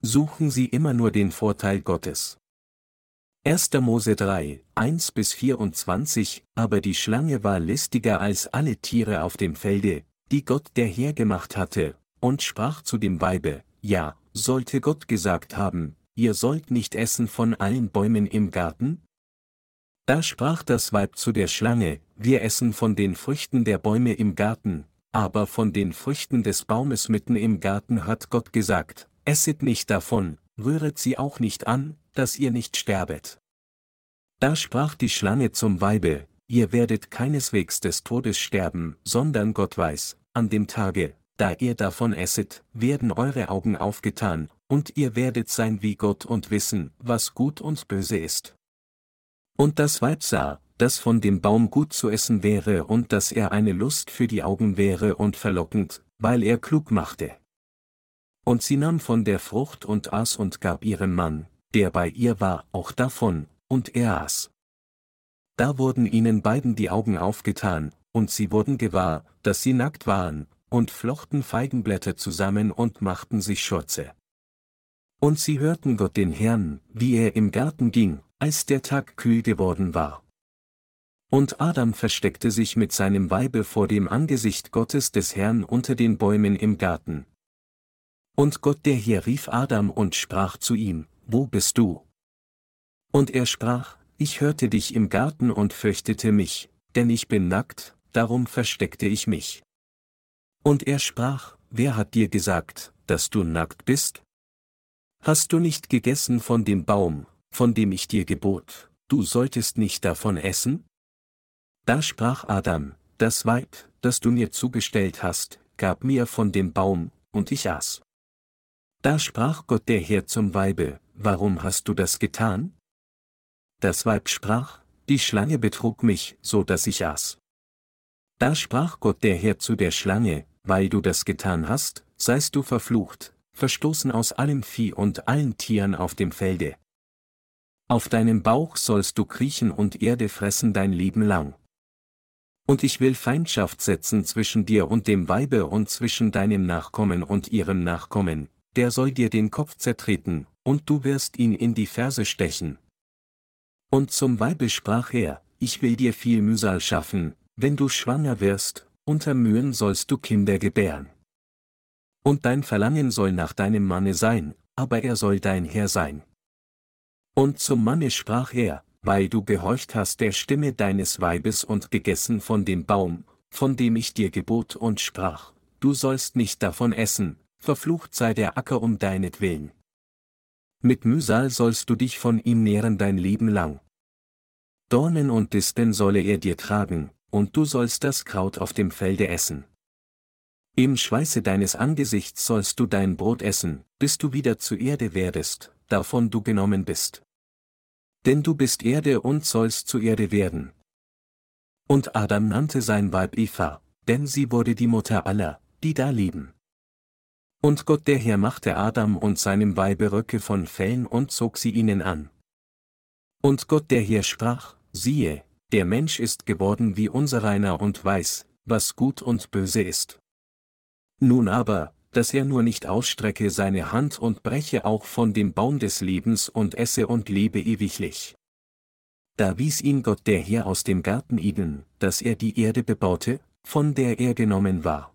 Suchen Sie immer nur den Vorteil Gottes. 1. Mose 3, 1 bis 24, aber die Schlange war listiger als alle Tiere auf dem Felde, die Gott der Herr gemacht hatte, und sprach zu dem Weibe, ja, sollte Gott gesagt haben, ihr sollt nicht essen von allen Bäumen im Garten? Da sprach das Weib zu der Schlange, wir essen von den Früchten der Bäume im Garten, aber von den Früchten des Baumes mitten im Garten hat Gott gesagt, esset nicht davon, rühret sie auch nicht an, dass ihr nicht sterbet. Da sprach die Schlange zum Weibe, ihr werdet keineswegs des Todes sterben, sondern Gott weiß, an dem Tage, da ihr davon esset, werden eure Augen aufgetan, und ihr werdet sein wie Gott und wissen, was gut und böse ist. Und das Weib sah, dass von dem Baum gut zu essen wäre und dass er eine Lust für die Augen wäre und verlockend, weil er klug machte. Und sie nahm von der Frucht und aß und gab ihrem Mann, der bei ihr war, auch davon, und er aß. Da wurden ihnen beiden die Augen aufgetan, und sie wurden gewahr, dass sie nackt waren, und flochten Feigenblätter zusammen und machten sich Schürze. Und sie hörten Gott den Herrn, wie er im Garten ging, als der Tag kühl geworden war. Und Adam versteckte sich mit seinem Weibe vor dem Angesicht Gottes des Herrn unter den Bäumen im Garten. Und Gott der Herr rief Adam und sprach zu ihm, Wo bist du? Und er sprach, Ich hörte dich im Garten und fürchtete mich, denn ich bin nackt, darum versteckte ich mich. Und er sprach, Wer hat dir gesagt, dass du nackt bist? Hast du nicht gegessen von dem Baum, von dem ich dir gebot, du solltest nicht davon essen? Da sprach Adam, das Weib, das du mir zugestellt hast, gab mir von dem Baum, und ich aß. Da sprach Gott der Herr zum Weibe, warum hast du das getan? Das Weib sprach, die Schlange betrug mich, so dass ich aß. Da sprach Gott der Herr zu der Schlange, weil du das getan hast, seist du verflucht, verstoßen aus allem Vieh und allen Tieren auf dem Felde. Auf deinem Bauch sollst du kriechen und Erde fressen dein Leben lang. Und ich will Feindschaft setzen zwischen dir und dem Weibe und zwischen deinem Nachkommen und ihrem Nachkommen, der soll dir den Kopf zertreten, und du wirst ihn in die Ferse stechen. Und zum Weibe sprach er, ich will dir viel Mühsal schaffen, wenn du schwanger wirst, unter Mühen sollst du Kinder gebären. Und dein Verlangen soll nach deinem Manne sein, aber er soll dein Herr sein. Und zum Manne sprach er, weil du gehorcht hast der Stimme deines Weibes und gegessen von dem Baum, von dem ich dir gebot und sprach, du sollst nicht davon essen, verflucht sei der Acker um deinetwillen. Mit Mühsal sollst du dich von ihm nähren dein Leben lang. Dornen und Disteln solle er dir tragen, und du sollst das Kraut auf dem Felde essen. Im Schweiße deines Angesichts sollst du dein Brot essen, bis du wieder zu Erde werdest, davon du genommen bist. Denn du bist Erde und sollst zu Erde werden. Und Adam nannte sein Weib Eva, denn sie wurde die Mutter aller, die da leben. Und Gott der Herr machte Adam und seinem Weibe Röcke von Fellen und zog sie ihnen an. Und Gott der Herr sprach, siehe, der Mensch ist geworden wie unsereiner und weiß, was gut und böse ist. Nun aber, dass er nur nicht ausstrecke seine Hand und breche auch von dem Baum des Lebens und esse und lebe ewiglich. Da wies ihn Gott der Herr aus dem Garten Eden, dass er die Erde bebaute, von der er genommen war.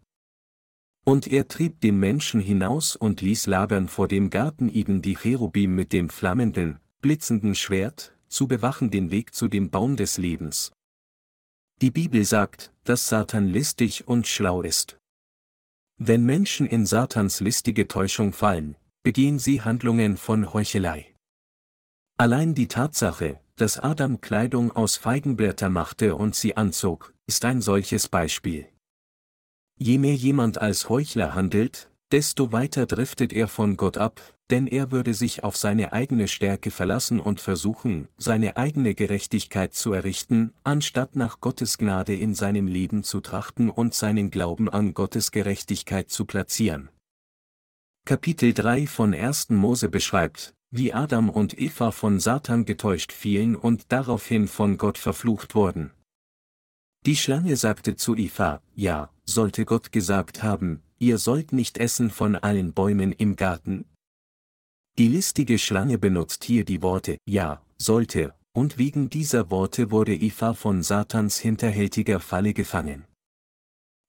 Und er trieb den Menschen hinaus und ließ labern vor dem Garten Eden die Cherubim mit dem flammenden, blitzenden Schwert, zu bewachen den Weg zu dem Baum des Lebens. Die Bibel sagt, dass Satan listig und schlau ist. Wenn Menschen in Satans listige Täuschung fallen, begehen sie Handlungen von Heuchelei. Allein die Tatsache, dass Adam Kleidung aus Feigenblätter machte und sie anzog, ist ein solches Beispiel. Je mehr jemand als Heuchler handelt, desto weiter driftet er von Gott ab, denn er würde sich auf seine eigene Stärke verlassen und versuchen, seine eigene Gerechtigkeit zu errichten, anstatt nach Gottes Gnade in seinem Leben zu trachten und seinen Glauben an Gottes Gerechtigkeit zu platzieren. Kapitel 3 von 1. Mose beschreibt, wie Adam und Eva von Satan getäuscht fielen und daraufhin von Gott verflucht wurden. Die Schlange sagte zu Eva, ja, sollte Gott gesagt haben, ihr sollt nicht essen von allen Bäumen im Garten, Die listige Schlange benutzt hier die Worte ja, sollte, und wegen dieser Worte wurde Eva von Satans hinterhältiger Falle gefangen.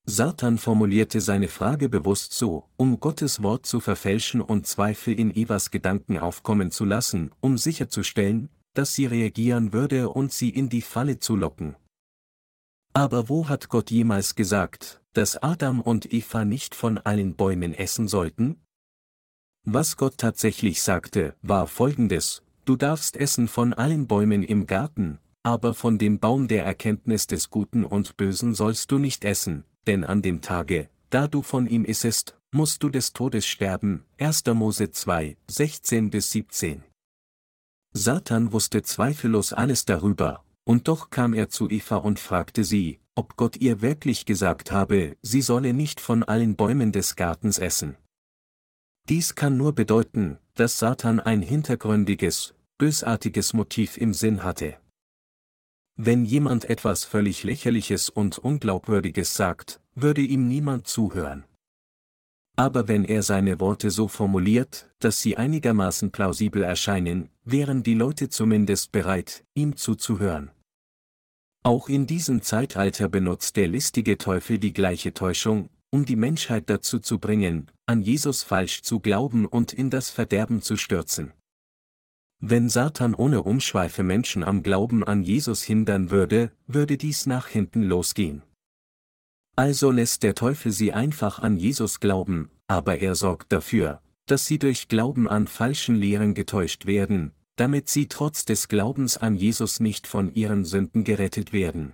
Satan formulierte seine Frage bewusst so, um Gottes Wort zu verfälschen und Zweifel in Evas Gedanken aufkommen zu lassen, um sicherzustellen, dass sie reagieren würde und sie in die Falle zu locken. Aber wo hat Gott jemals gesagt, dass Adam und Eva nicht von allen Bäumen essen sollten? Was Gott tatsächlich sagte, war folgendes, du darfst essen von allen Bäumen im Garten, aber von dem Baum der Erkenntnis des Guten und Bösen sollst du nicht essen, denn an dem Tage, da du von ihm issest, musst du des Todes sterben. 1. Mose 2, 16 bis 17. Satan wusste zweifellos alles darüber, und doch kam er zu Eva und fragte sie, ob Gott ihr wirklich gesagt habe, sie solle nicht von allen Bäumen des Gartens essen. Dies kann nur bedeuten, dass Satan ein hintergründiges, bösartiges Motiv im Sinn hatte. Wenn jemand etwas völlig Lächerliches und Unglaubwürdiges sagt, würde ihm niemand zuhören. Aber wenn er seine Worte so formuliert, dass sie einigermaßen plausibel erscheinen, wären die Leute zumindest bereit, ihm zuzuhören. Auch in diesem Zeitalter benutzt der listige Teufel die gleiche Täuschung, um die Menschheit dazu zu bringen, an Jesus falsch zu glauben und in das Verderben zu stürzen. Wenn Satan ohne Umschweife Menschen am Glauben an Jesus hindern würde, würde dies nach hinten losgehen. Also lässt der Teufel sie einfach an Jesus glauben, aber er sorgt dafür, dass sie durch Glauben an falschen Lehren getäuscht werden, damit sie trotz des Glaubens an Jesus nicht von ihren Sünden gerettet werden.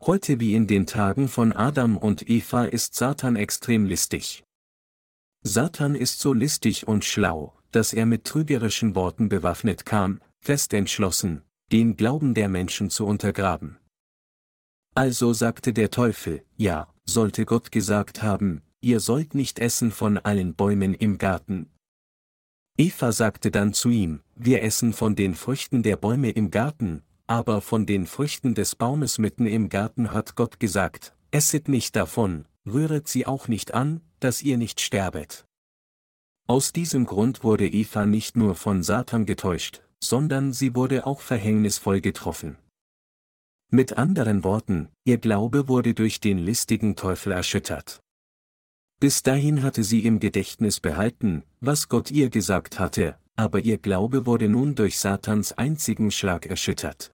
Heute wie in den Tagen von Adam und Eva ist Satan extrem listig. Satan ist so listig und schlau, dass er mit trügerischen Worten bewaffnet kam, fest entschlossen, den Glauben der Menschen zu untergraben. Also sagte der Teufel, ja, sollte Gott gesagt haben, ihr sollt nicht essen von allen Bäumen im Garten. Eva sagte dann zu ihm, wir essen von den Früchten der Bäume im Garten, aber von den Früchten des Baumes mitten im Garten hat Gott gesagt, esset nicht davon, rühret sie auch nicht an, dass ihr nicht sterbet. Aus diesem Grund wurde Eva nicht nur von Satan getäuscht, sondern sie wurde auch verhängnisvoll getroffen. Mit anderen Worten, ihr Glaube wurde durch den listigen Teufel erschüttert. Bis dahin hatte sie im Gedächtnis behalten, was Gott ihr gesagt hatte, aber ihr Glaube wurde nun durch Satans einzigen Schlag erschüttert.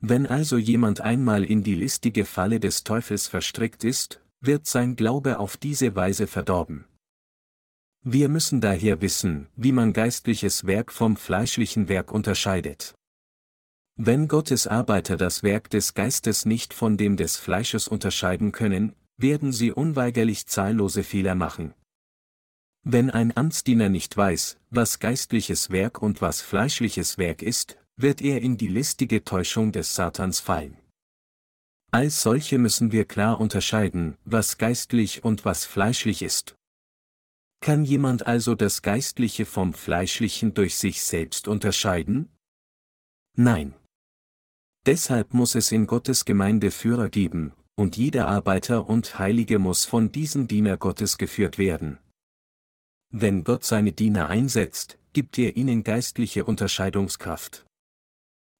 Wenn also jemand einmal in die listige Falle des Teufels verstrickt ist, wird sein Glaube auf diese Weise verdorben. Wir müssen daher wissen, wie man geistliches Werk vom fleischlichen Werk unterscheidet. Wenn Gottes Arbeiter das Werk des Geistes nicht von dem des Fleisches unterscheiden können, werden sie unweigerlich zahllose Fehler machen. Wenn ein Amtsdiener nicht weiß, was geistliches Werk und was fleischliches Werk ist, wird er in die listige Täuschung des Satans fallen. Als solche müssen wir klar unterscheiden, was geistlich und was fleischlich ist. Kann jemand also das Geistliche vom Fleischlichen durch sich selbst unterscheiden? Nein. Deshalb muss es in Gottes Gemeinde Führer geben, und jeder Arbeiter und Heilige muss von diesen Diener Gottes geführt werden. Wenn Gott seine Diener einsetzt, gibt er ihnen geistliche Unterscheidungskraft.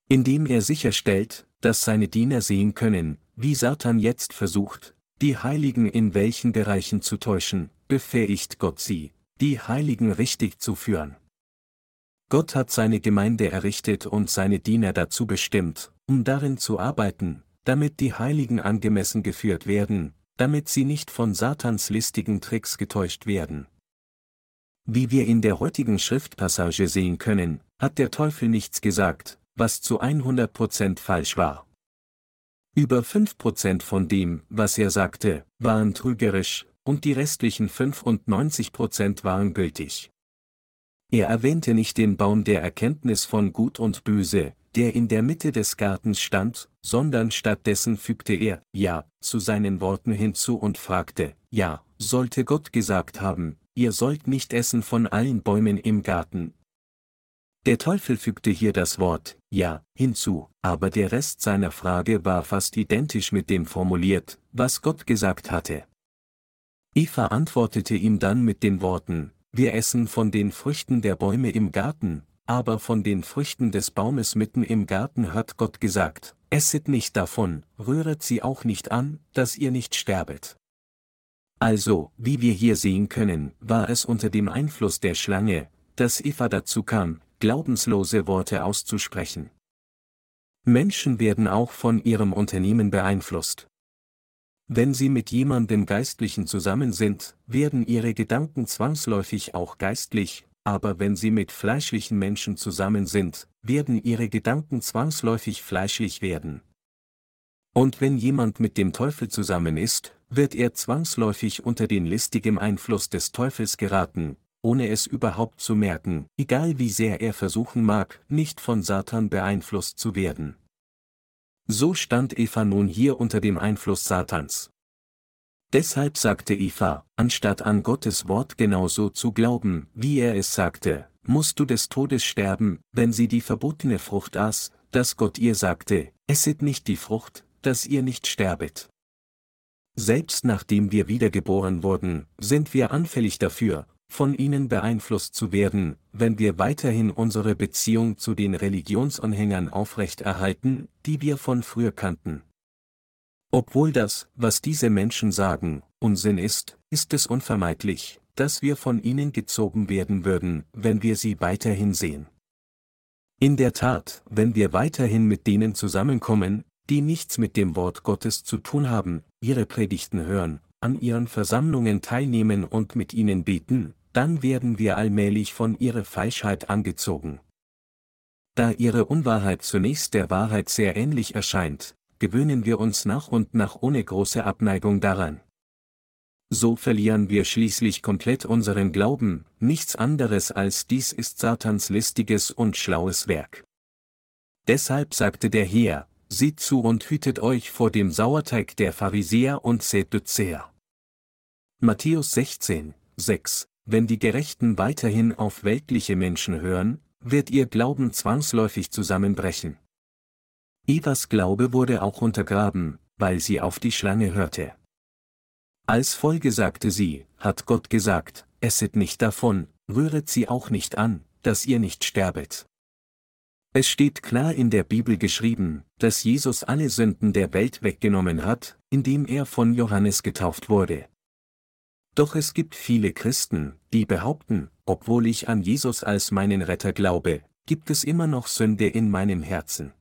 Indem er sicherstellt, dass seine Diener sehen können, wie Satan jetzt versucht, die Heiligen in welchen Bereichen zu täuschen, befähigt Gott sie, die Heiligen richtig zu führen. Gott hat seine Gemeinde errichtet und seine Diener dazu bestimmt, um darin zu arbeiten, damit die Heiligen angemessen geführt werden, damit sie nicht von Satans listigen Tricks getäuscht werden. Wie wir in der heutigen Schriftpassage sehen können, hat der Teufel nichts gesagt, was zu 100% falsch war. Über 5% von dem, was er sagte, waren trügerisch, und die restlichen 95% waren gültig. Er erwähnte nicht den Baum der Erkenntnis von Gut und Böse, der in der Mitte des Gartens stand, sondern stattdessen fügte er Ja zu seinen Worten hinzu und fragte, Ja, sollte Gott gesagt haben, ihr sollt nicht essen von allen Bäumen im Garten. Der Teufel fügte hier das Wort Ja hinzu, aber der Rest seiner Frage war fast identisch mit dem formuliert, was Gott gesagt hatte. Eva antwortete ihm dann mit den Worten, wir essen von den Früchten der Bäume im Garten, aber von den Früchten des Baumes mitten im Garten hat Gott gesagt, esset nicht davon, rühret sie auch nicht an, dass ihr nicht sterbet. Also, wie wir hier sehen können, war es unter dem Einfluss der Schlange, dass Eva dazu kam, glaubenslose Worte auszusprechen. Menschen werden auch von ihrem Unternehmen beeinflusst. Wenn sie mit jemandem Geistlichen zusammen sind, werden ihre Gedanken zwangsläufig auch geistlich, aber wenn sie mit fleischlichen Menschen zusammen sind, werden ihre Gedanken zwangsläufig fleischlich werden. Und wenn jemand mit dem Teufel zusammen ist, wird er zwangsläufig unter den listigem Einfluss des Teufels geraten, ohne es überhaupt zu merken, egal wie sehr er versuchen mag, nicht von Satan beeinflusst zu werden. So stand Eva nun hier unter dem Einfluss Satans. Deshalb sagte Eva, anstatt an Gottes Wort genauso zu glauben, wie er es sagte, musst du des Todes sterben, wenn sie die verbotene Frucht aß, dass Gott ihr sagte, esset nicht die Frucht, dass ihr nicht sterbet. Selbst nachdem wir wiedergeboren wurden, sind wir anfällig dafür, von ihnen beeinflusst zu werden, wenn wir weiterhin unsere Beziehung zu den Religionsanhängern aufrechterhalten, die wir von früher kannten. Obwohl das, was diese Menschen sagen, Unsinn ist, ist es unvermeidlich, dass wir von ihnen gezogen werden würden, wenn wir sie weiterhin sehen. In der Tat, wenn wir weiterhin mit denen zusammenkommen, die nichts mit dem Wort Gottes zu tun haben, ihre Predigten hören, an ihren Versammlungen teilnehmen und mit ihnen beten, dann werden wir allmählich von ihrer Falschheit angezogen. Da ihre Unwahrheit zunächst der Wahrheit sehr ähnlich erscheint, gewöhnen wir uns nach und nach ohne große Abneigung daran. So verlieren wir schließlich komplett unseren Glauben, nichts anderes als dies ist Satans listiges und schlaues Werk. Deshalb sagte der Herr, Seht zu und hütet euch vor dem Sauerteig der Pharisäer und Sadduzäer. Matthäus 16, 6 Wenn die Gerechten weiterhin auf weltliche Menschen hören, wird ihr Glauben zwangsläufig zusammenbrechen. Evas Glaube wurde auch untergraben, weil sie auf die Schlange hörte. Als Folge sagte sie, hat Gott gesagt, esset nicht davon, rühret sie auch nicht an, dass ihr nicht sterbet. Es steht klar in der Bibel geschrieben, dass Jesus alle Sünden der Welt weggenommen hat, indem er von Johannes getauft wurde. Doch es gibt viele Christen, die behaupten, obwohl ich an Jesus als meinen Retter glaube, gibt es immer noch Sünde in meinem Herzen.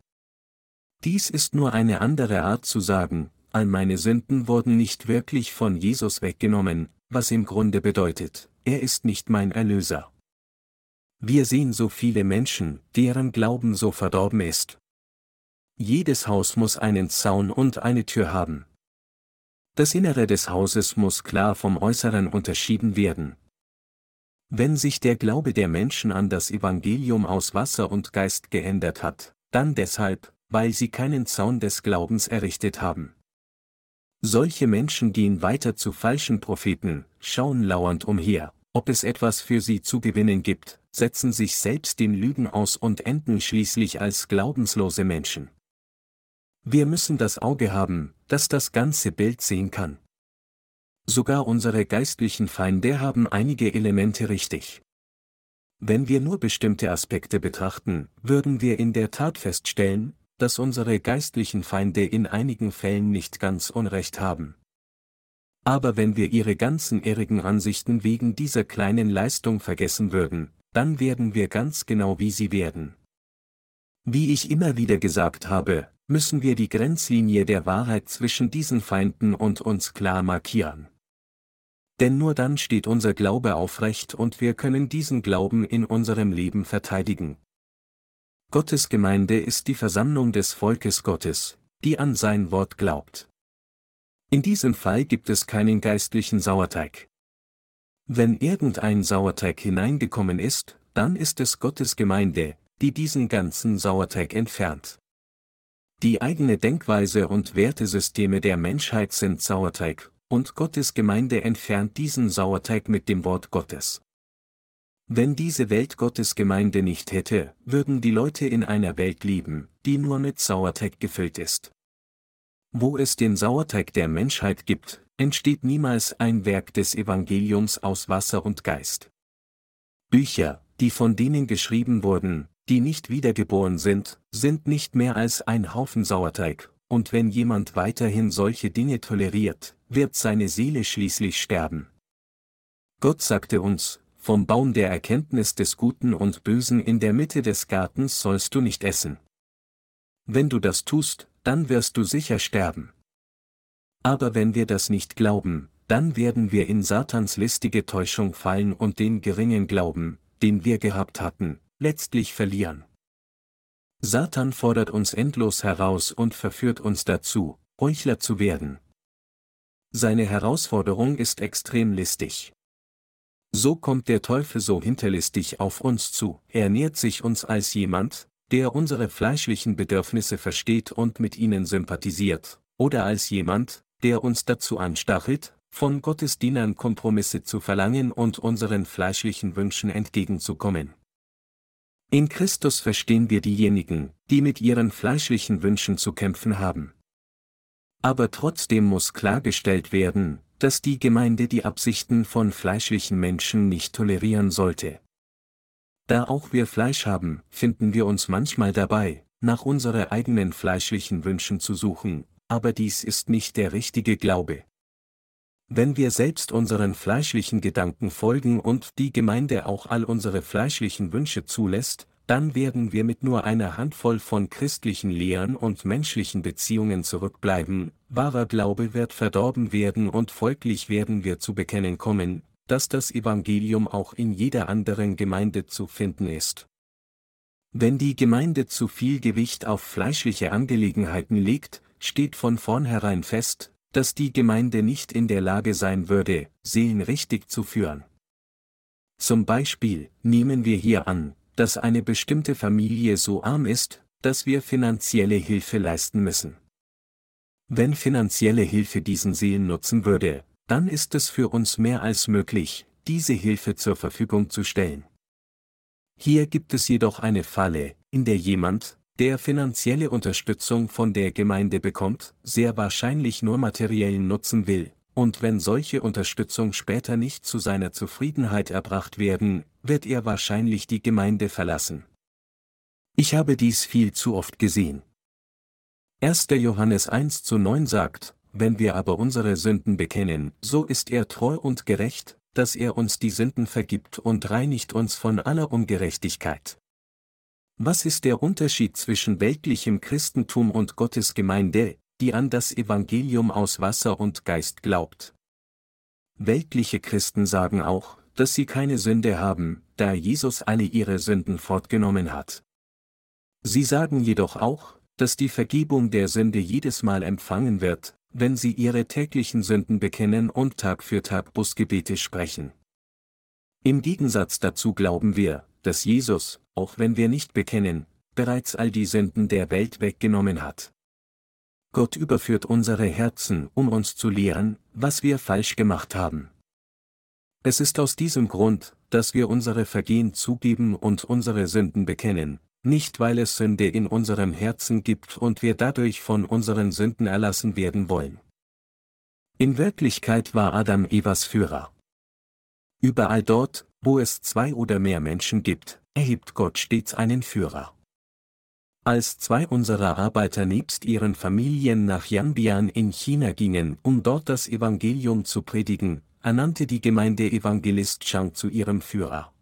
Dies ist nur eine andere Art zu sagen, all meine Sünden wurden nicht wirklich von Jesus weggenommen, was im Grunde bedeutet, er ist nicht mein Erlöser. Wir sehen so viele Menschen, deren Glauben so verdorben ist. Jedes Haus muss einen Zaun und eine Tür haben. Das Innere des Hauses muss klar vom Äußeren unterschieden werden. Wenn sich der Glaube der Menschen an das Evangelium aus Wasser und Geist geändert hat, dann deshalb, weil sie keinen Zaun des Glaubens errichtet haben. Solche Menschen gehen weiter zu falschen Propheten, schauen lauernd umher, ob es etwas für sie zu gewinnen gibt, setzen sich selbst den Lügen aus und enden schließlich als glaubenslose Menschen. Wir müssen das Auge haben, das das ganze Bild sehen kann. Sogar unsere geistlichen Feinde haben einige Elemente richtig. Wenn wir nur bestimmte Aspekte betrachten, würden wir in der Tat feststellen, dass unsere geistlichen Feinde in einigen Fällen nicht ganz Unrecht haben. Aber wenn wir ihre ganzen irrigen Ansichten wegen dieser kleinen Leistung vergessen würden, dann werden wir ganz genau wie sie werden. Wie ich immer wieder gesagt habe, müssen wir die Grenzlinie der Wahrheit zwischen diesen Feinden und uns klar markieren. Denn nur dann steht unser Glaube aufrecht und wir können diesen Glauben in unserem Leben verteidigen. Gottes Gemeinde ist die Versammlung des Volkes Gottes, die an sein Wort glaubt. In diesem Fall gibt es keinen geistlichen Sauerteig. Wenn irgendein Sauerteig hineingekommen ist, dann ist es Gottes Gemeinde, die diesen ganzen Sauerteig entfernt. Die eigene Denkweise und Wertesysteme der Menschheit sind Sauerteig, und Gottes Gemeinde entfernt diesen Sauerteig mit dem Wort Gottes. Wenn diese Welt Gottes Gemeinde nicht hätte, würden die Leute in einer Welt leben, die nur mit Sauerteig gefüllt ist. Wo es den Sauerteig der Menschheit gibt, entsteht niemals ein Werk des Evangeliums aus Wasser und Geist. Bücher, die von denen geschrieben wurden, die nicht wiedergeboren sind, sind nicht mehr als ein Haufen Sauerteig, und wenn jemand weiterhin solche Dinge toleriert, wird seine Seele schließlich sterben. Gott sagte uns, vom Baum der Erkenntnis des Guten und Bösen in der Mitte des Gartens sollst du nicht essen. Wenn du das tust, dann wirst du sicher sterben. Aber wenn wir das nicht glauben, dann werden wir in Satans listige Täuschung fallen und den geringen Glauben, den wir gehabt hatten, letztlich verlieren. Satan fordert uns endlos heraus und verführt uns dazu, Heuchler zu werden. Seine Herausforderung ist extrem listig. So kommt der Teufel so hinterlistig auf uns zu, er nähert sich uns als jemand, der unsere fleischlichen Bedürfnisse versteht und mit ihnen sympathisiert, oder als jemand, der uns dazu anstachelt, von Gottes Dienern Kompromisse zu verlangen und unseren fleischlichen Wünschen entgegenzukommen. In Christus verstehen wir diejenigen, die mit ihren fleischlichen Wünschen zu kämpfen haben. Aber trotzdem muss klargestellt werden, dass die Gemeinde die Absichten von fleischlichen Menschen nicht tolerieren sollte. Da auch wir Fleisch haben, finden wir uns manchmal dabei, nach unsere eigenen fleischlichen Wünschen zu suchen, aber dies ist nicht der richtige Glaube. Wenn wir selbst unseren fleischlichen Gedanken folgen und die Gemeinde auch all unsere fleischlichen Wünsche zulässt, dann werden wir mit nur einer Handvoll von christlichen Lehren und menschlichen Beziehungen zurückbleiben, wahrer Glaube wird verdorben werden und folglich werden wir zu bekennen kommen, dass das Evangelium auch in jeder anderen Gemeinde zu finden ist. Wenn die Gemeinde zu viel Gewicht auf fleischliche Angelegenheiten legt, steht von vornherein fest, dass die Gemeinde nicht in der Lage sein würde, Seelen richtig zu führen. Zum Beispiel nehmen wir hier an, dass eine bestimmte Familie so arm ist, dass wir finanzielle Hilfe leisten müssen. Wenn finanzielle Hilfe diesen Seelen nutzen würde, dann ist es für uns mehr als möglich, diese Hilfe zur Verfügung zu stellen. Hier gibt es jedoch eine Falle, in der jemand, der finanzielle Unterstützung von der Gemeinde bekommt, sehr wahrscheinlich nur materiellen Nutzen will, und wenn solche Unterstützung später nicht zu seiner Zufriedenheit erbracht werden, wird er wahrscheinlich die Gemeinde verlassen. Ich habe dies viel zu oft gesehen. 1. Johannes 1 zu 9 sagt, wenn wir aber unsere Sünden bekennen, so ist er treu und gerecht, dass er uns die Sünden vergibt und reinigt uns von aller Ungerechtigkeit. Was ist der Unterschied zwischen weltlichem Christentum und Gottes Gemeinde, die an das Evangelium aus Wasser und Geist glaubt? Weltliche Christen sagen auch, dass sie keine Sünde haben, da Jesus alle ihre Sünden fortgenommen hat. Sie sagen jedoch auch, dass die Vergebung der Sünde jedes Mal empfangen wird, wenn sie ihre täglichen Sünden bekennen und Tag für Tag Busgebete sprechen. Im Gegensatz dazu glauben wir, dass Jesus, auch wenn wir nicht bekennen, bereits all die Sünden der Welt weggenommen hat. Gott überführt unsere Herzen, um uns zu lehren, was wir falsch gemacht haben. Es ist aus diesem Grund, dass wir unsere Vergehen zugeben und unsere Sünden bekennen, nicht weil es Sünde in unserem Herzen gibt und wir dadurch von unseren Sünden erlassen werden wollen. In Wirklichkeit war Adam Evas Führer. Überall dort, wo es zwei oder mehr Menschen gibt, erhebt Gott stets einen Führer. Als zwei unserer Arbeiter nebst ihren Familien nach Yanbian in China gingen, um dort das Evangelium zu predigen, ernannte die Gemeinde Evangelist Chang zu ihrem Führer.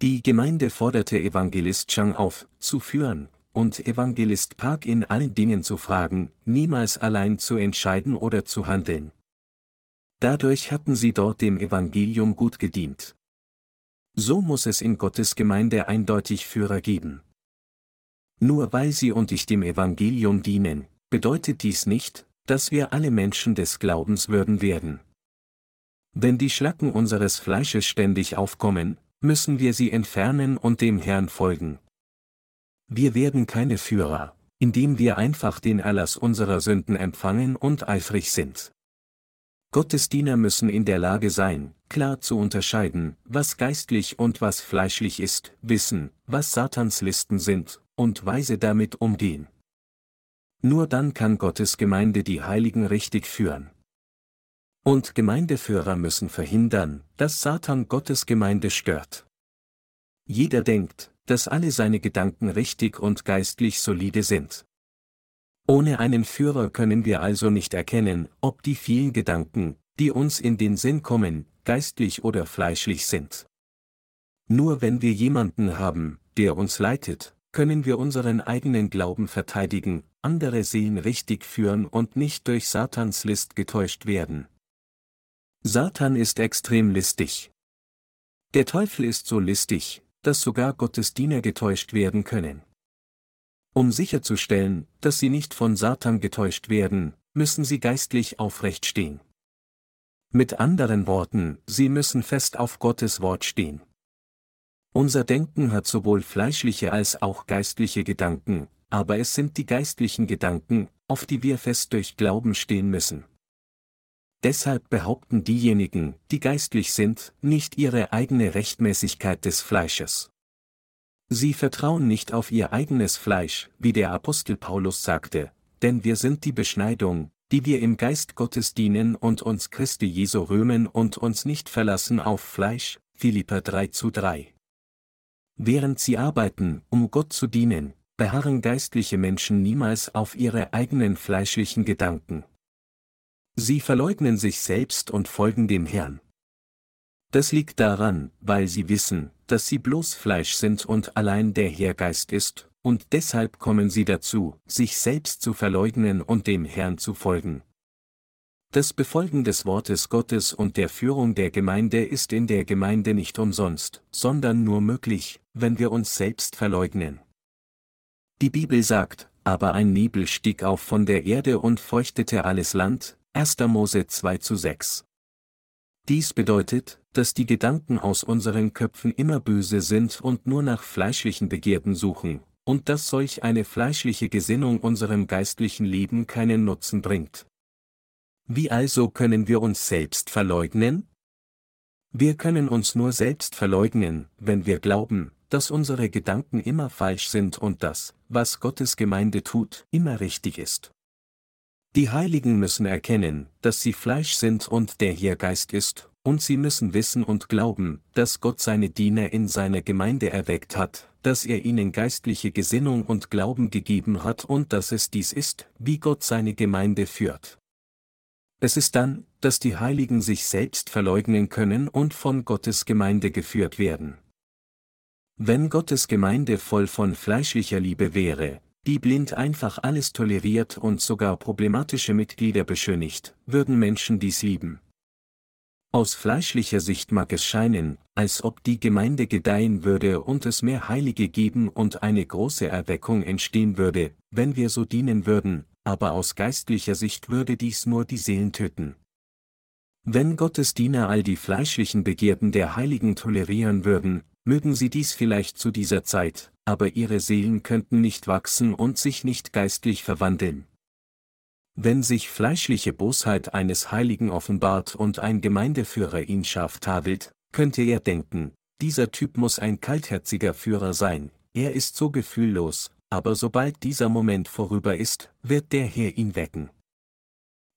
Die Gemeinde forderte Evangelist Chang auf, zu führen, und Evangelist Park in allen Dingen zu fragen, niemals allein zu entscheiden oder zu handeln. Dadurch hatten sie dort dem Evangelium gut gedient. So muss es in Gottes Gemeinde eindeutig Führer geben. Nur weil sie und ich dem Evangelium dienen, bedeutet dies nicht, dass wir alle Menschen des Glaubens würden werden. Wenn die Schlacken unseres Fleisches ständig aufkommen, müssen wir sie entfernen und dem Herrn folgen. Wir werden keine Führer, indem wir einfach den Erlass unserer Sünden empfangen und eifrig sind. Gottesdiener müssen in der Lage sein, klar zu unterscheiden, was geistlich und was fleischlich ist, wissen, was Satans Listen sind, und weise damit umgehen. Nur dann kann Gottes Gemeinde die Heiligen richtig führen. Und Gemeindeführer müssen verhindern, dass Satan Gottes Gemeinde stört. Jeder denkt, dass alle seine Gedanken richtig und geistlich solide sind. Ohne einen Führer können wir also nicht erkennen, ob die vielen Gedanken, die uns in den Sinn kommen, geistlich oder fleischlich sind. Nur wenn wir jemanden haben, der uns leitet, können wir unseren eigenen Glauben verteidigen, andere Seelen richtig führen und nicht durch Satans List getäuscht werden. Satan ist extrem listig. Der Teufel ist so listig, dass sogar Gottes Diener getäuscht werden können. Um sicherzustellen, dass sie nicht von Satan getäuscht werden, müssen sie geistlich aufrecht stehen. Mit anderen Worten, sie müssen fest auf Gottes Wort stehen. Unser Denken hat sowohl fleischliche als auch geistliche Gedanken, aber es sind die geistlichen Gedanken, auf die wir fest durch Glauben stehen müssen. Deshalb behaupten diejenigen, die geistlich sind, nicht ihre eigene Rechtmäßigkeit des Fleisches. Sie vertrauen nicht auf ihr eigenes Fleisch, wie der Apostel Paulus sagte, denn wir sind die Beschneidung, die wir im Geist Gottes dienen und uns Christi Jesu rühmen und uns nicht verlassen auf Fleisch, Philipper 3 zu 3. Während sie arbeiten, um Gott zu dienen, beharren geistliche Menschen niemals auf ihre eigenen fleischlichen Gedanken. Sie verleugnen sich selbst und folgen dem Herrn. Das liegt daran, weil sie wissen, dass sie bloß Fleisch sind und allein der Herr Geist ist, und deshalb kommen sie dazu, sich selbst zu verleugnen und dem Herrn zu folgen. Das Befolgen des Wortes Gottes und der Führung der Gemeinde ist in der Gemeinde nicht umsonst, sondern nur möglich, wenn wir uns selbst verleugnen. Die Bibel sagt, aber ein Nebel stieg auf von der Erde und feuchtete alles Land, 1. Mose 2 zu 6. Dies bedeutet, dass die Gedanken aus unseren Köpfen immer böse sind und nur nach fleischlichen Begierden suchen, und dass solch eine fleischliche Gesinnung unserem geistlichen Leben keinen Nutzen bringt. Wie also können wir uns selbst verleugnen? Wir können uns nur selbst verleugnen, wenn wir glauben, dass unsere Gedanken immer falsch sind und das, was Gottes Gemeinde tut, immer richtig ist. Die Heiligen müssen erkennen, dass sie Fleisch sind und der Herr Geist ist, und sie müssen wissen und glauben, dass Gott seine Diener in seiner Gemeinde erweckt hat, dass er ihnen geistliche Gesinnung und Glauben gegeben hat und dass es dies ist, wie Gott seine Gemeinde führt. Es ist dann, dass die Heiligen sich selbst verleugnen können und von Gottes Gemeinde geführt werden. Wenn Gottes Gemeinde voll von fleischlicher Liebe wäre, die blind einfach alles toleriert und sogar problematische Mitglieder beschönigt, würden Menschen dies lieben. Aus fleischlicher Sicht mag es scheinen, als ob die Gemeinde gedeihen würde und es mehr Heilige geben und eine große Erweckung entstehen würde, wenn wir so dienen würden, aber aus geistlicher Sicht würde dies nur die Seelen töten. Wenn Gottes Diener all die fleischlichen Begierden der Heiligen tolerieren würden, mögen sie dies vielleicht zu dieser Zeit, aber ihre Seelen könnten nicht wachsen und sich nicht geistlich verwandeln. Wenn sich fleischliche Bosheit eines Heiligen offenbart und ein Gemeindeführer ihn scharf tadelt, könnte er denken, dieser Typ muss ein kaltherziger Führer sein, er ist so gefühllos, aber sobald dieser Moment vorüber ist, wird der Herr ihn wecken.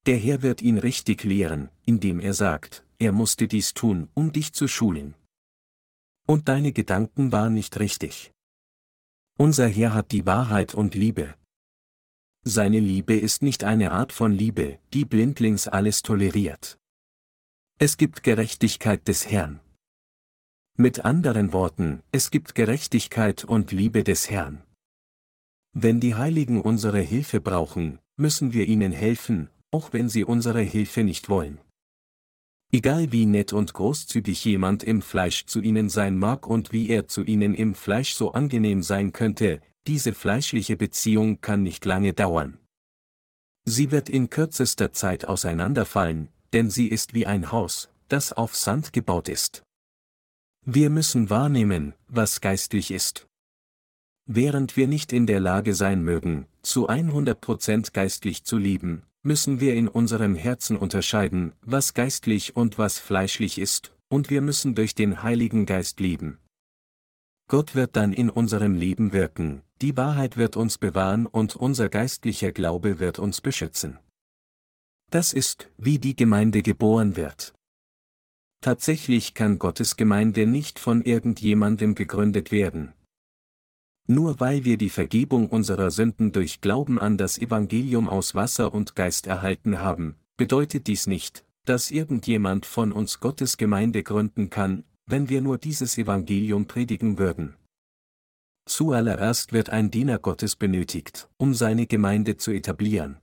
Der Herr wird ihn richtig lehren, indem er sagt, er musste dies tun, um dich zu schulen. Und deine Gedanken waren nicht richtig. Unser Herr hat die Wahrheit und Liebe. Seine Liebe ist nicht eine Art von Liebe, die blindlings alles toleriert. Es gibt Gerechtigkeit des Herrn. Mit anderen Worten, es gibt Gerechtigkeit und Liebe des Herrn. Wenn die Heiligen unsere Hilfe brauchen, müssen wir ihnen helfen, auch wenn sie unsere Hilfe nicht wollen. Egal wie nett und großzügig jemand im Fleisch zu ihnen sein mag und wie er zu ihnen im Fleisch so angenehm sein könnte, diese fleischliche Beziehung kann nicht lange dauern. Sie wird in kürzester Zeit auseinanderfallen, denn sie ist wie ein Haus, das auf Sand gebaut ist. Wir müssen wahrnehmen, was geistlich ist. Während wir nicht in der Lage sein mögen, zu 100% geistlich zu lieben, müssen wir in unserem Herzen unterscheiden, was geistlich und was fleischlich ist, und wir müssen durch den Heiligen Geist lieben. Gott wird dann in unserem Leben wirken, die Wahrheit wird uns bewahren und unser geistlicher Glaube wird uns beschützen. Das ist, wie die Gemeinde geboren wird. Tatsächlich kann Gottes Gemeinde nicht von irgendjemandem gegründet werden. Nur weil wir die Vergebung unserer Sünden durch Glauben an das Evangelium aus Wasser und Geist erhalten haben, bedeutet dies nicht, dass irgendjemand von uns Gottes Gemeinde gründen kann, wenn wir nur dieses Evangelium predigen würden. Zuallererst wird ein Diener Gottes benötigt, um seine Gemeinde zu etablieren.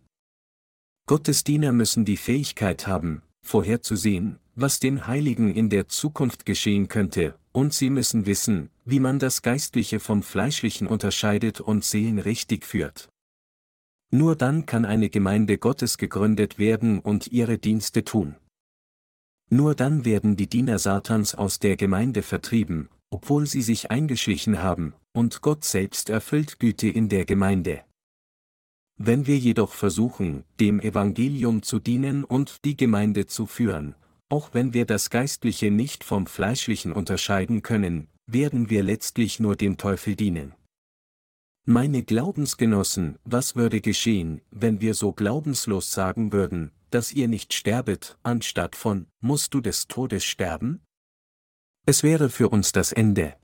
Gottes Diener müssen die Fähigkeit haben, vorherzusehen, was den Heiligen in der Zukunft geschehen könnte, und sie müssen wissen, wie man das Geistliche vom Fleischlichen unterscheidet und Seelen richtig führt. Nur dann kann eine Gemeinde Gottes gegründet werden und ihre Dienste tun. Nur dann werden die Diener Satans aus der Gemeinde vertrieben, obwohl sie sich eingeschlichen haben, und Gott selbst erfüllt Güte in der Gemeinde. Wenn wir jedoch versuchen, dem Evangelium zu dienen und die Gemeinde zu führen, auch wenn wir das Geistliche nicht vom Fleischlichen unterscheiden können, werden wir letztlich nur dem Teufel dienen. Meine Glaubensgenossen, was würde geschehen, wenn wir so glaubenslos sagen würden, dass ihr nicht sterbet, anstatt von, musst du des Todes sterben? Es wäre für uns das Ende.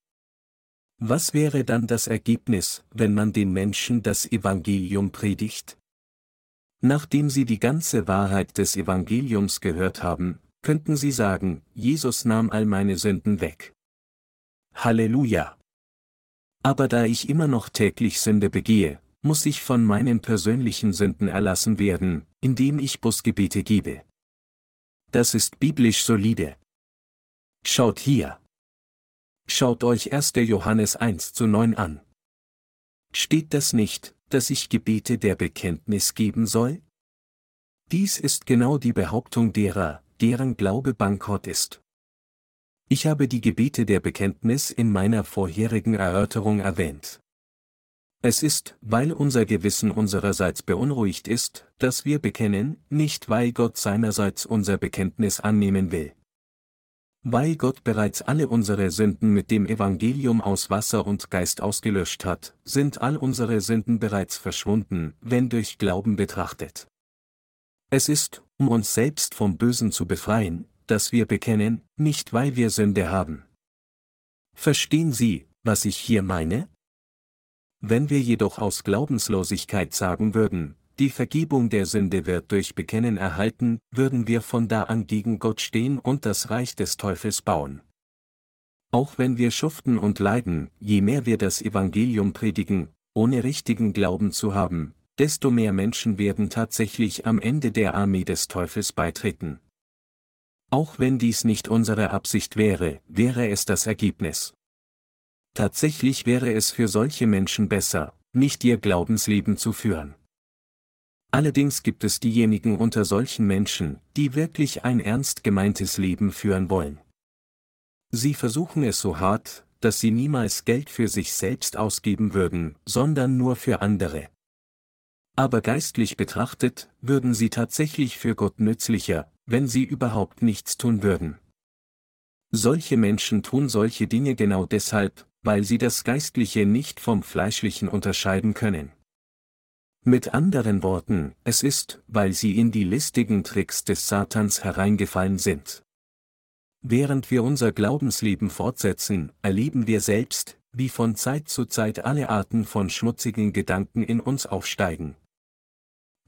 Was wäre dann das Ergebnis, wenn man den Menschen das Evangelium predigt? Nachdem sie die ganze Wahrheit des Evangeliums gehört haben, könnten sie sagen, Jesus nahm all meine Sünden weg. Halleluja! Aber da ich immer noch täglich Sünde begehe, muss ich von meinen persönlichen Sünden erlassen werden, indem ich Busgebete gebe. Das ist biblisch solide. Schaut hier. Schaut euch 1. Johannes 1 zu 9 an. Steht das nicht, dass ich Gebete der Bekenntnis geben soll? Dies ist genau die Behauptung derer, deren Glaube bankrott ist. Ich habe die Gebete der Bekenntnis in meiner vorherigen Erörterung erwähnt. Es ist, weil unser Gewissen unsererseits beunruhigt ist, dass wir bekennen, nicht weil Gott seinerseits unser Bekenntnis annehmen will. Weil Gott bereits alle unsere Sünden mit dem Evangelium aus Wasser und Geist ausgelöscht hat, sind all unsere Sünden bereits verschwunden, wenn durch Glauben betrachtet. Es ist, um uns selbst vom Bösen zu befreien, dass wir bekennen, nicht weil wir Sünde haben. Verstehen Sie, was ich hier meine? Wenn wir jedoch aus Glaubenslosigkeit sagen würden, die Vergebung der Sünde wird durch Bekennen erhalten, würden wir von da an gegen Gott stehen und das Reich des Teufels bauen. Auch wenn wir schuften und leiden, je mehr wir das Evangelium predigen, ohne richtigen Glauben zu haben, desto mehr Menschen werden tatsächlich am Ende der Armee des Teufels beitreten. Auch wenn dies nicht unsere Absicht wäre, wäre es das Ergebnis. Tatsächlich wäre es für solche Menschen besser, nicht ihr Glaubensleben zu führen. Allerdings gibt es diejenigen unter solchen Menschen, die wirklich ein ernst gemeintes Leben führen wollen. Sie versuchen es so hart, dass sie niemals Geld für sich selbst ausgeben würden, sondern nur für andere. Aber geistlich betrachtet, würden sie tatsächlich für Gott nützlicher, wenn sie überhaupt nichts tun würden. Solche Menschen tun solche Dinge genau deshalb, weil sie das Geistliche nicht vom Fleischlichen unterscheiden können. Mit anderen Worten, es ist, weil sie in die listigen Tricks des Satans hereingefallen sind. Während wir unser Glaubensleben fortsetzen, erleben wir selbst, wie von Zeit zu Zeit alle Arten von schmutzigen Gedanken in uns aufsteigen.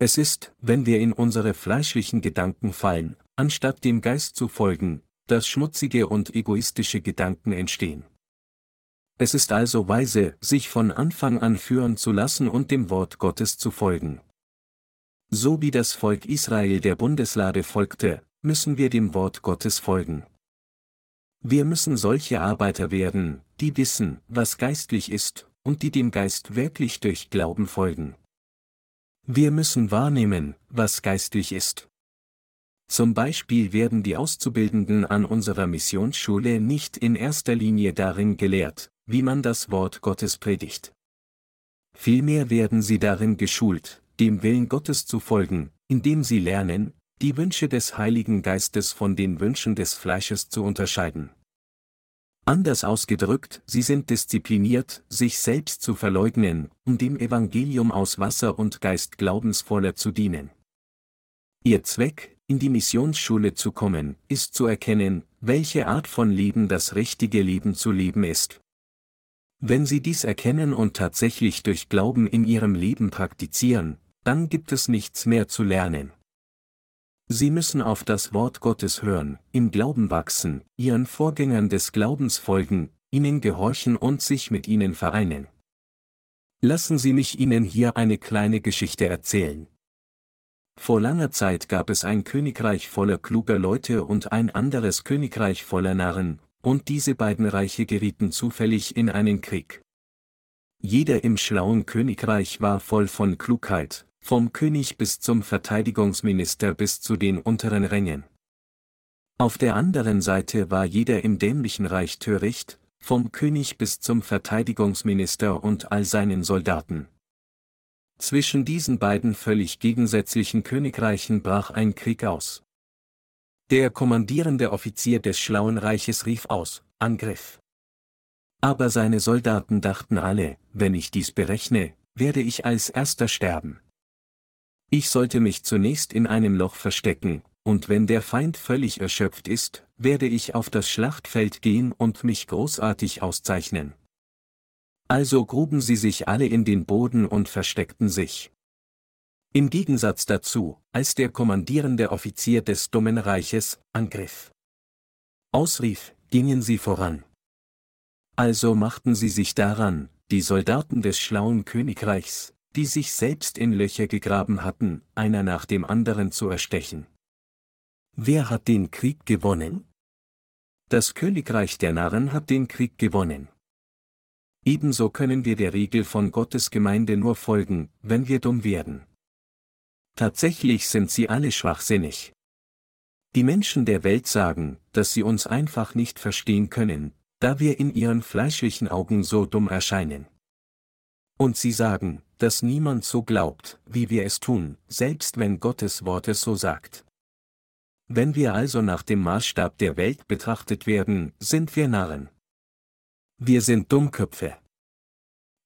Es ist, wenn wir in unsere fleischlichen Gedanken fallen, anstatt dem Geist zu folgen, dass schmutzige und egoistische Gedanken entstehen. Es ist also weise, sich von Anfang an führen zu lassen und dem Wort Gottes zu folgen. So wie das Volk Israel der Bundeslade folgte, müssen wir dem Wort Gottes folgen. Wir müssen solche Arbeiter werden, die wissen, was geistlich ist, und die dem Geist wirklich durch Glauben folgen. Wir müssen wahrnehmen, was geistlich ist. Zum Beispiel werden die Auszubildenden an unserer Missionsschule nicht in erster Linie darin gelehrt, wie man das Wort Gottes predigt. Vielmehr werden sie darin geschult, dem Willen Gottes zu folgen, indem sie lernen, die Wünsche des Heiligen Geistes von den Wünschen des Fleisches zu unterscheiden. Anders ausgedrückt, sie sind diszipliniert, sich selbst zu verleugnen, um dem Evangelium aus Wasser und Geist glaubensvoller zu dienen. Ihr Zweck, in die Missionsschule zu kommen, ist zu erkennen, welche Art von Leben das richtige Leben zu leben ist. Wenn Sie dies erkennen und tatsächlich durch Glauben in Ihrem Leben praktizieren, dann gibt es nichts mehr zu lernen. Sie müssen auf das Wort Gottes hören, im Glauben wachsen, Ihren Vorgängern des Glaubens folgen, ihnen gehorchen und sich mit ihnen vereinen. Lassen Sie mich Ihnen hier eine kleine Geschichte erzählen. Vor langer Zeit gab es ein Königreich voller kluger Leute und ein anderes Königreich voller Narren, und diese beiden Reiche gerieten zufällig in einen Krieg. Jeder im schlauen Königreich war voll von Klugheit, vom König bis zum Verteidigungsminister bis zu den unteren Rängen. Auf der anderen Seite war jeder im dämlichen Reich töricht, vom König bis zum Verteidigungsminister und all seinen Soldaten. Zwischen diesen beiden völlig gegensätzlichen Königreichen brach ein Krieg aus. Der kommandierende Offizier des schlauen Reiches rief aus, Angriff. Aber seine Soldaten dachten alle, wenn ich dies berechne, werde ich als erster sterben. Ich sollte mich zunächst in einem Loch verstecken, und wenn der Feind völlig erschöpft ist, werde ich auf das Schlachtfeld gehen und mich großartig auszeichnen. Also gruben sie sich alle in den Boden und versteckten sich. Im Gegensatz dazu, als der kommandierende Offizier des dummen Reiches angriff. Ausrief, gingen sie voran. Also machten sie sich daran, die Soldaten des schlauen Königreichs, die sich selbst in Löcher gegraben hatten, einer nach dem anderen zu erstechen. Wer hat den Krieg gewonnen? Das Königreich der Narren hat den Krieg gewonnen. Ebenso können wir der Regel von Gottes Gemeinde nur folgen, wenn wir dumm werden. Tatsächlich sind sie alle schwachsinnig. Die Menschen der Welt sagen, dass sie uns einfach nicht verstehen können, da wir in ihren fleischlichen Augen so dumm erscheinen. Und sie sagen, dass niemand so glaubt, wie wir es tun, selbst wenn Gottes Wort es so sagt. Wenn wir also nach dem Maßstab der Welt betrachtet werden, sind wir Narren. Wir sind Dummköpfe.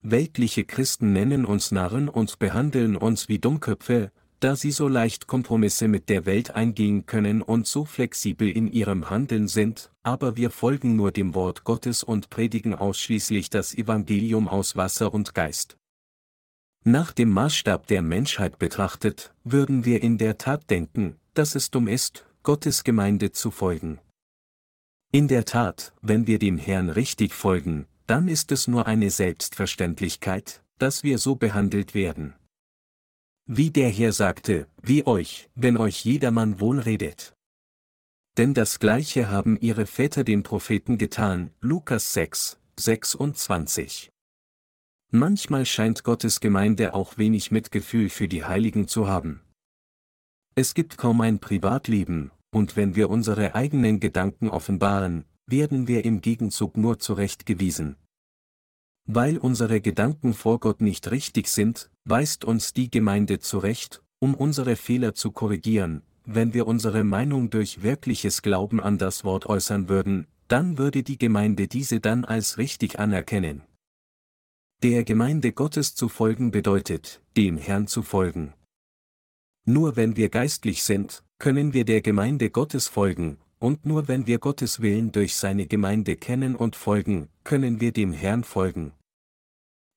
Weltliche Christen nennen uns Narren und behandeln uns wie Dummköpfe, da sie so leicht Kompromisse mit der Welt eingehen können und so flexibel in ihrem Handeln sind, aber wir folgen nur dem Wort Gottes und predigen ausschließlich das Evangelium aus Wasser und Geist. Nach dem Maßstab der Menschheit betrachtet, würden wir in der Tat denken, dass es dumm ist, Gottes Gemeinde zu folgen. In der Tat, wenn wir dem Herrn richtig folgen, dann ist es nur eine Selbstverständlichkeit, dass wir so behandelt werden. Wie der Herr sagte, wie euch, wenn euch jedermann wohlredet. Denn das Gleiche haben ihre Väter den Propheten getan, Lukas 6, 26. Manchmal scheint Gottes Gemeinde auch wenig Mitgefühl für die Heiligen zu haben. Es gibt kaum ein Privatleben, und wenn wir unsere eigenen Gedanken offenbaren, werden wir im Gegenzug nur zurechtgewiesen. Weil unsere Gedanken vor Gott nicht richtig sind, weist uns die Gemeinde zurecht, um unsere Fehler zu korrigieren, wenn wir unsere Meinung durch wirkliches Glauben an das Wort äußern würden, dann würde die Gemeinde diese dann als richtig anerkennen. Der Gemeinde Gottes zu folgen bedeutet, dem Herrn zu folgen. Nur wenn wir geistlich sind, können wir der Gemeinde Gottes folgen, und nur wenn wir Gottes Willen durch seine Gemeinde kennen und folgen, können wir dem Herrn folgen.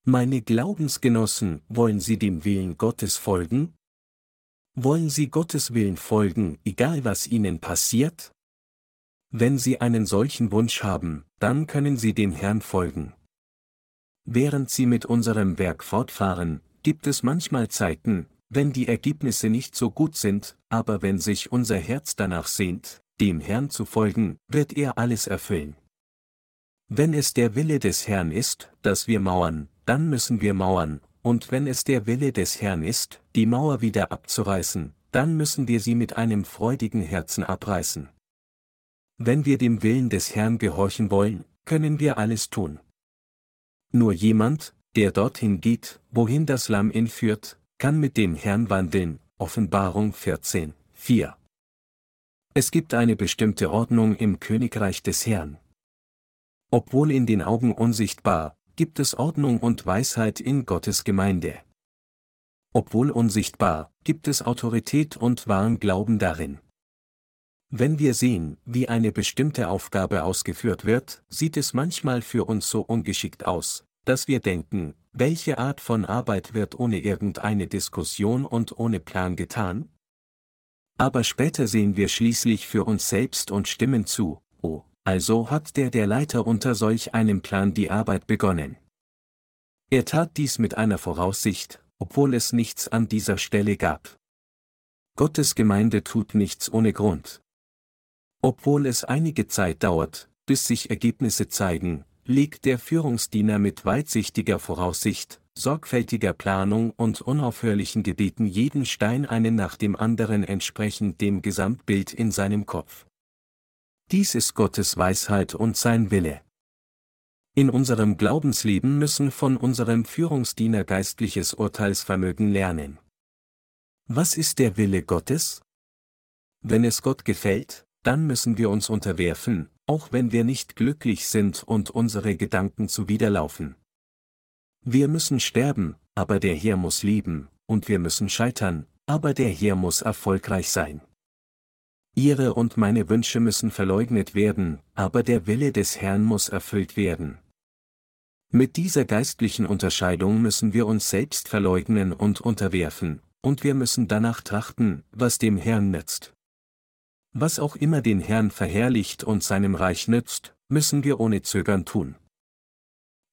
Meine Glaubensgenossen, wollen Sie dem Willen Gottes folgen? Wollen Sie Gottes Willen folgen, egal was Ihnen passiert? Wenn Sie einen solchen Wunsch haben, dann können Sie dem Herrn folgen. Während Sie mit unserem Werk fortfahren, gibt es manchmal Zeiten, wenn die Ergebnisse nicht so gut sind, aber wenn sich unser Herz danach sehnt, dem Herrn zu folgen, wird er alles erfüllen. Wenn es der Wille des Herrn ist, dass wir mauern, dann müssen wir mauern, und wenn es der Wille des Herrn ist, die Mauer wieder abzureißen, dann müssen wir sie mit einem freudigen Herzen abreißen. Wenn wir dem Willen des Herrn gehorchen wollen, können wir alles tun. Nur jemand, der dorthin geht, wohin das Lamm ihn führt, kann mit dem Herrn wandeln. Offenbarung 14, 4. Es gibt eine bestimmte Ordnung im Königreich des Herrn. Obwohl in den Augen unsichtbar, gibt es Ordnung und Weisheit in Gottes Gemeinde. Obwohl unsichtbar, gibt es Autorität und wahren Glauben darin. Wenn wir sehen, wie eine bestimmte Aufgabe ausgeführt wird, sieht es manchmal für uns so ungeschickt aus, dass wir denken, welche Art von Arbeit wird ohne irgendeine Diskussion und ohne Plan getan? Aber später sehen wir schließlich für uns selbst und stimmen zu, oh, also hat der der Leiter unter solch einem Plan die Arbeit begonnen. Er tat dies mit einer Voraussicht, obwohl es nichts an dieser Stelle gab. Gottes Gemeinde tut nichts ohne Grund. Obwohl es einige Zeit dauert, bis sich Ergebnisse zeigen, legt der Führungsdiener mit weitsichtiger Voraussicht, sorgfältiger Planung und unaufhörlichen Gebeten jeden Stein einen nach dem anderen entsprechend dem Gesamtbild in seinem Kopf. Dies ist Gottes Weisheit und sein Wille. In unserem Glaubensleben müssen von unserem Führungsdiener geistliches Urteilsvermögen lernen. Was ist der Wille Gottes? Wenn es Gott gefällt, dann müssen wir uns unterwerfen, auch wenn wir nicht glücklich sind und unsere Gedanken zuwiderlaufen. Wir müssen sterben, aber der Herr muss lieben, und wir müssen scheitern, aber der Herr muss erfolgreich sein. Ihre und meine Wünsche müssen verleugnet werden, aber der Wille des Herrn muss erfüllt werden. Mit dieser geistlichen Unterscheidung müssen wir uns selbst verleugnen und unterwerfen, und wir müssen danach trachten, was dem Herrn nützt. Was auch immer den Herrn verherrlicht und seinem Reich nützt, müssen wir ohne Zögern tun.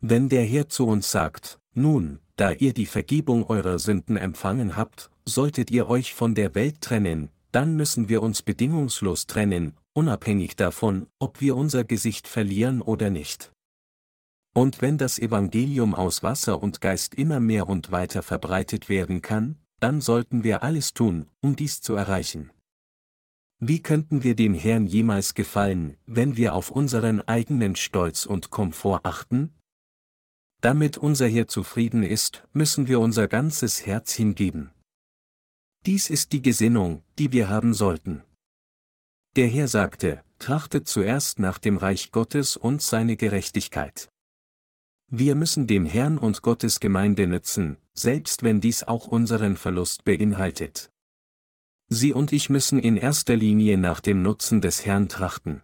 Wenn der Herr zu uns sagt, nun, da ihr die Vergebung eurer Sünden empfangen habt, solltet ihr euch von der Welt trennen, dann müssen wir uns bedingungslos trennen, unabhängig davon, ob wir unser Gesicht verlieren oder nicht. Und wenn das Evangelium aus Wasser und Geist immer mehr und weiter verbreitet werden kann, dann sollten wir alles tun, um dies zu erreichen. Wie könnten wir dem Herrn jemals gefallen, wenn wir auf unseren eigenen Stolz und Komfort achten? Damit unser Herr zufrieden ist, müssen wir unser ganzes Herz hingeben. Dies ist die Gesinnung, die wir haben sollten. Der Herr sagte, trachtet zuerst nach dem Reich Gottes und seine Gerechtigkeit. Wir müssen dem Herrn und Gottes Gemeinde nützen, selbst wenn dies auch unseren Verlust beinhaltet. Sie und ich müssen in erster Linie nach dem Nutzen des Herrn trachten.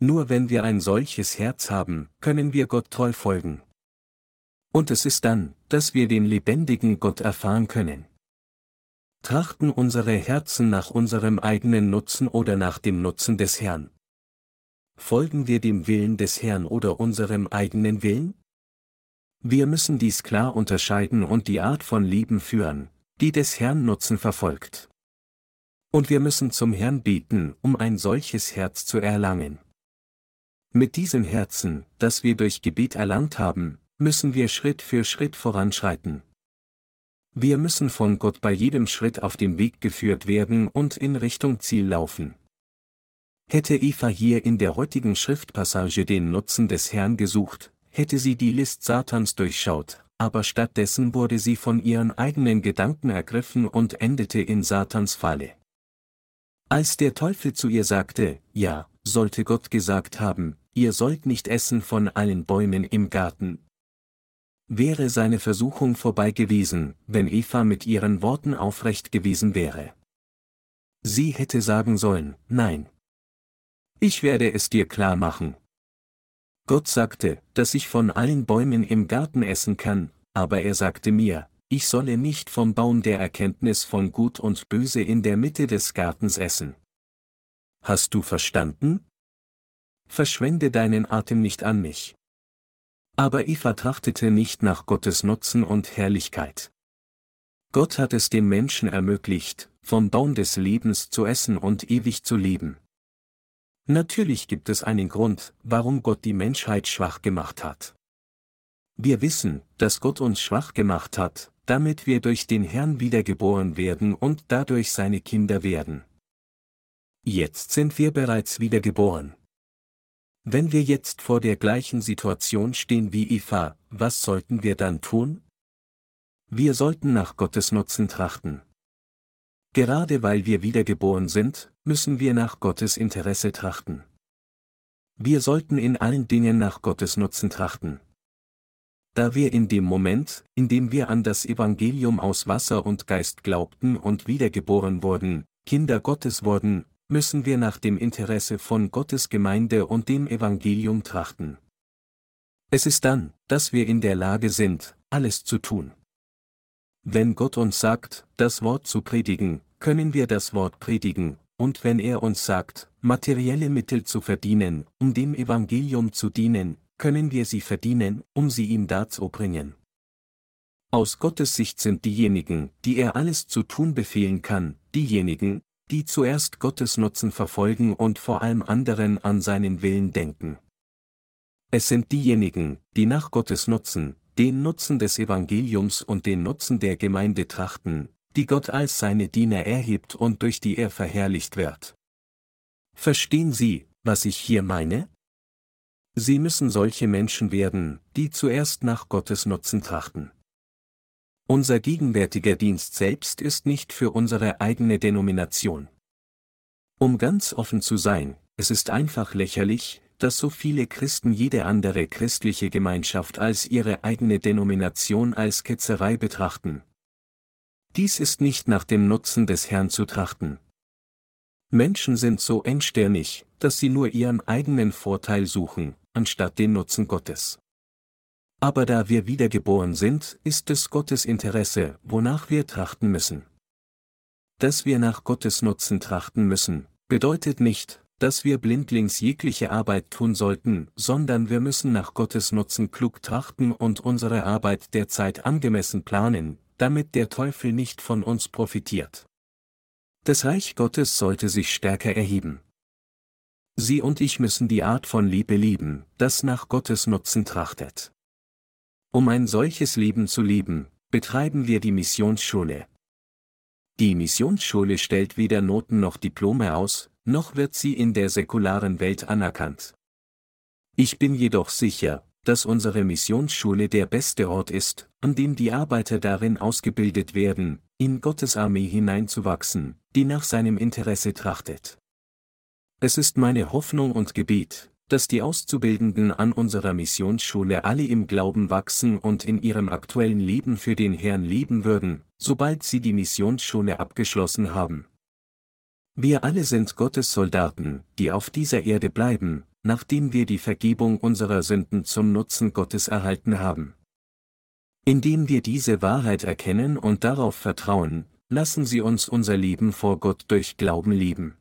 Nur wenn wir ein solches Herz haben, können wir Gott treu folgen. Und es ist dann, dass wir den lebendigen Gott erfahren können. Trachten unsere Herzen nach unserem eigenen Nutzen oder nach dem Nutzen des Herrn? Folgen wir dem Willen des Herrn oder unserem eigenen Willen? Wir müssen dies klar unterscheiden und die Art von Leben führen, die des Herrn Nutzen verfolgt. Und wir müssen zum Herrn beten, um ein solches Herz zu erlangen. Mit diesem Herzen, das wir durch Gebet erlangt haben, müssen wir Schritt für Schritt voranschreiten. Wir müssen von Gott bei jedem Schritt auf dem Weg geführt werden und in Richtung Ziel laufen. Hätte Eva hier in der heutigen Schriftpassage den Nutzen des Herrn gesucht, hätte sie die List Satans durchschaut, aber stattdessen wurde sie von ihren eigenen Gedanken ergriffen und endete in Satans Falle. Als der Teufel zu ihr sagte, ja, sollte Gott gesagt haben, ihr sollt nicht essen von allen Bäumen im Garten. Wäre seine Versuchung vorbei gewesen, wenn Eva mit ihren Worten aufrecht gewesen wäre. Sie hätte sagen sollen, nein. Ich werde es dir klar machen. Gott sagte, dass ich von allen Bäumen im Garten essen kann, aber er sagte mir, ich solle nicht vom Baum der Erkenntnis von Gut und Böse in der Mitte des Gartens essen. Hast du verstanden? Verschwende deinen Atem nicht an mich. Aber Eva trachtete nicht nach Gottes Nutzen und Herrlichkeit. Gott hat es dem Menschen ermöglicht, vom Baum des Lebens zu essen und ewig zu leben. Natürlich gibt es einen Grund, warum Gott die Menschheit schwach gemacht hat. Wir wissen, dass Gott uns schwach gemacht hat, damit wir durch den Herrn wiedergeboren werden und dadurch seine Kinder werden. Jetzt sind wir bereits wiedergeboren. Wenn wir jetzt vor der gleichen Situation stehen wie Eva, was sollten wir dann tun? Wir sollten nach Gottes Nutzen trachten. Gerade weil wir wiedergeboren sind, müssen wir nach Gottes Interesse trachten. Wir sollten in allen Dingen nach Gottes Nutzen trachten da wir in dem Moment, in dem wir an das Evangelium aus Wasser und Geist glaubten und wiedergeboren wurden, Kinder Gottes wurden, müssen wir nach dem Interesse von Gottes Gemeinde und dem Evangelium trachten. Es ist dann, dass wir in der Lage sind, alles zu tun. Wenn Gott uns sagt, das Wort zu predigen, können wir das Wort predigen, und wenn er uns sagt, materielle Mittel zu verdienen, um dem Evangelium zu dienen, können wir sie verdienen, um sie ihm darzubringen. Aus Gottes Sicht sind diejenigen, die er alles zu tun befehlen kann, diejenigen, die zuerst Gottes Nutzen verfolgen und vor allem anderen an seinen Willen denken. Es sind diejenigen, die nach Gottes Nutzen, den Nutzen des Evangeliums und den Nutzen der Gemeinde trachten, die Gott als seine Diener erhebt und durch die er verherrlicht wird. Verstehen Sie, was ich hier meine? Sie müssen solche Menschen werden, die zuerst nach Gottes Nutzen trachten. Unser gegenwärtiger Dienst selbst ist nicht für unsere eigene Denomination. Um ganz offen zu sein, es ist einfach lächerlich, dass so viele Christen jede andere christliche Gemeinschaft als ihre eigene Denomination als Ketzerei betrachten. Dies ist nicht nach dem Nutzen des Herrn zu trachten. Menschen sind so engstirnig, dass sie nur ihren eigenen Vorteil suchen, anstatt den Nutzen Gottes. Aber da wir wiedergeboren sind, ist es Gottes Interesse, wonach wir trachten müssen. Dass wir nach Gottes Nutzen trachten müssen, bedeutet nicht, dass wir blindlings jegliche Arbeit tun sollten, sondern wir müssen nach Gottes Nutzen klug trachten und unsere Arbeit derzeit angemessen planen, damit der Teufel nicht von uns profitiert. Das Reich Gottes sollte sich stärker erheben. Sie und ich müssen die Art von Liebe lieben, das nach Gottes Nutzen trachtet. Um ein solches Leben zu lieben, betreiben wir die Missionsschule. Die Missionsschule stellt weder Noten noch Diplome aus, noch wird sie in der säkularen Welt anerkannt. Ich bin jedoch sicher, dass unsere Missionsschule der beste Ort ist, an dem die Arbeiter darin ausgebildet werden, in Gottes Armee hineinzuwachsen, die nach seinem Interesse trachtet. Es ist meine Hoffnung und Gebet, dass die Auszubildenden an unserer Missionsschule alle im Glauben wachsen und in ihrem aktuellen Leben für den Herrn leben würden, sobald sie die Missionsschule abgeschlossen haben. Wir alle sind Gottes Soldaten, die auf dieser Erde bleiben, nachdem wir die Vergebung unserer Sünden zum Nutzen Gottes erhalten haben. Indem wir diese Wahrheit erkennen und darauf vertrauen, lassen Sie uns unser Leben vor Gott durch Glauben lieben.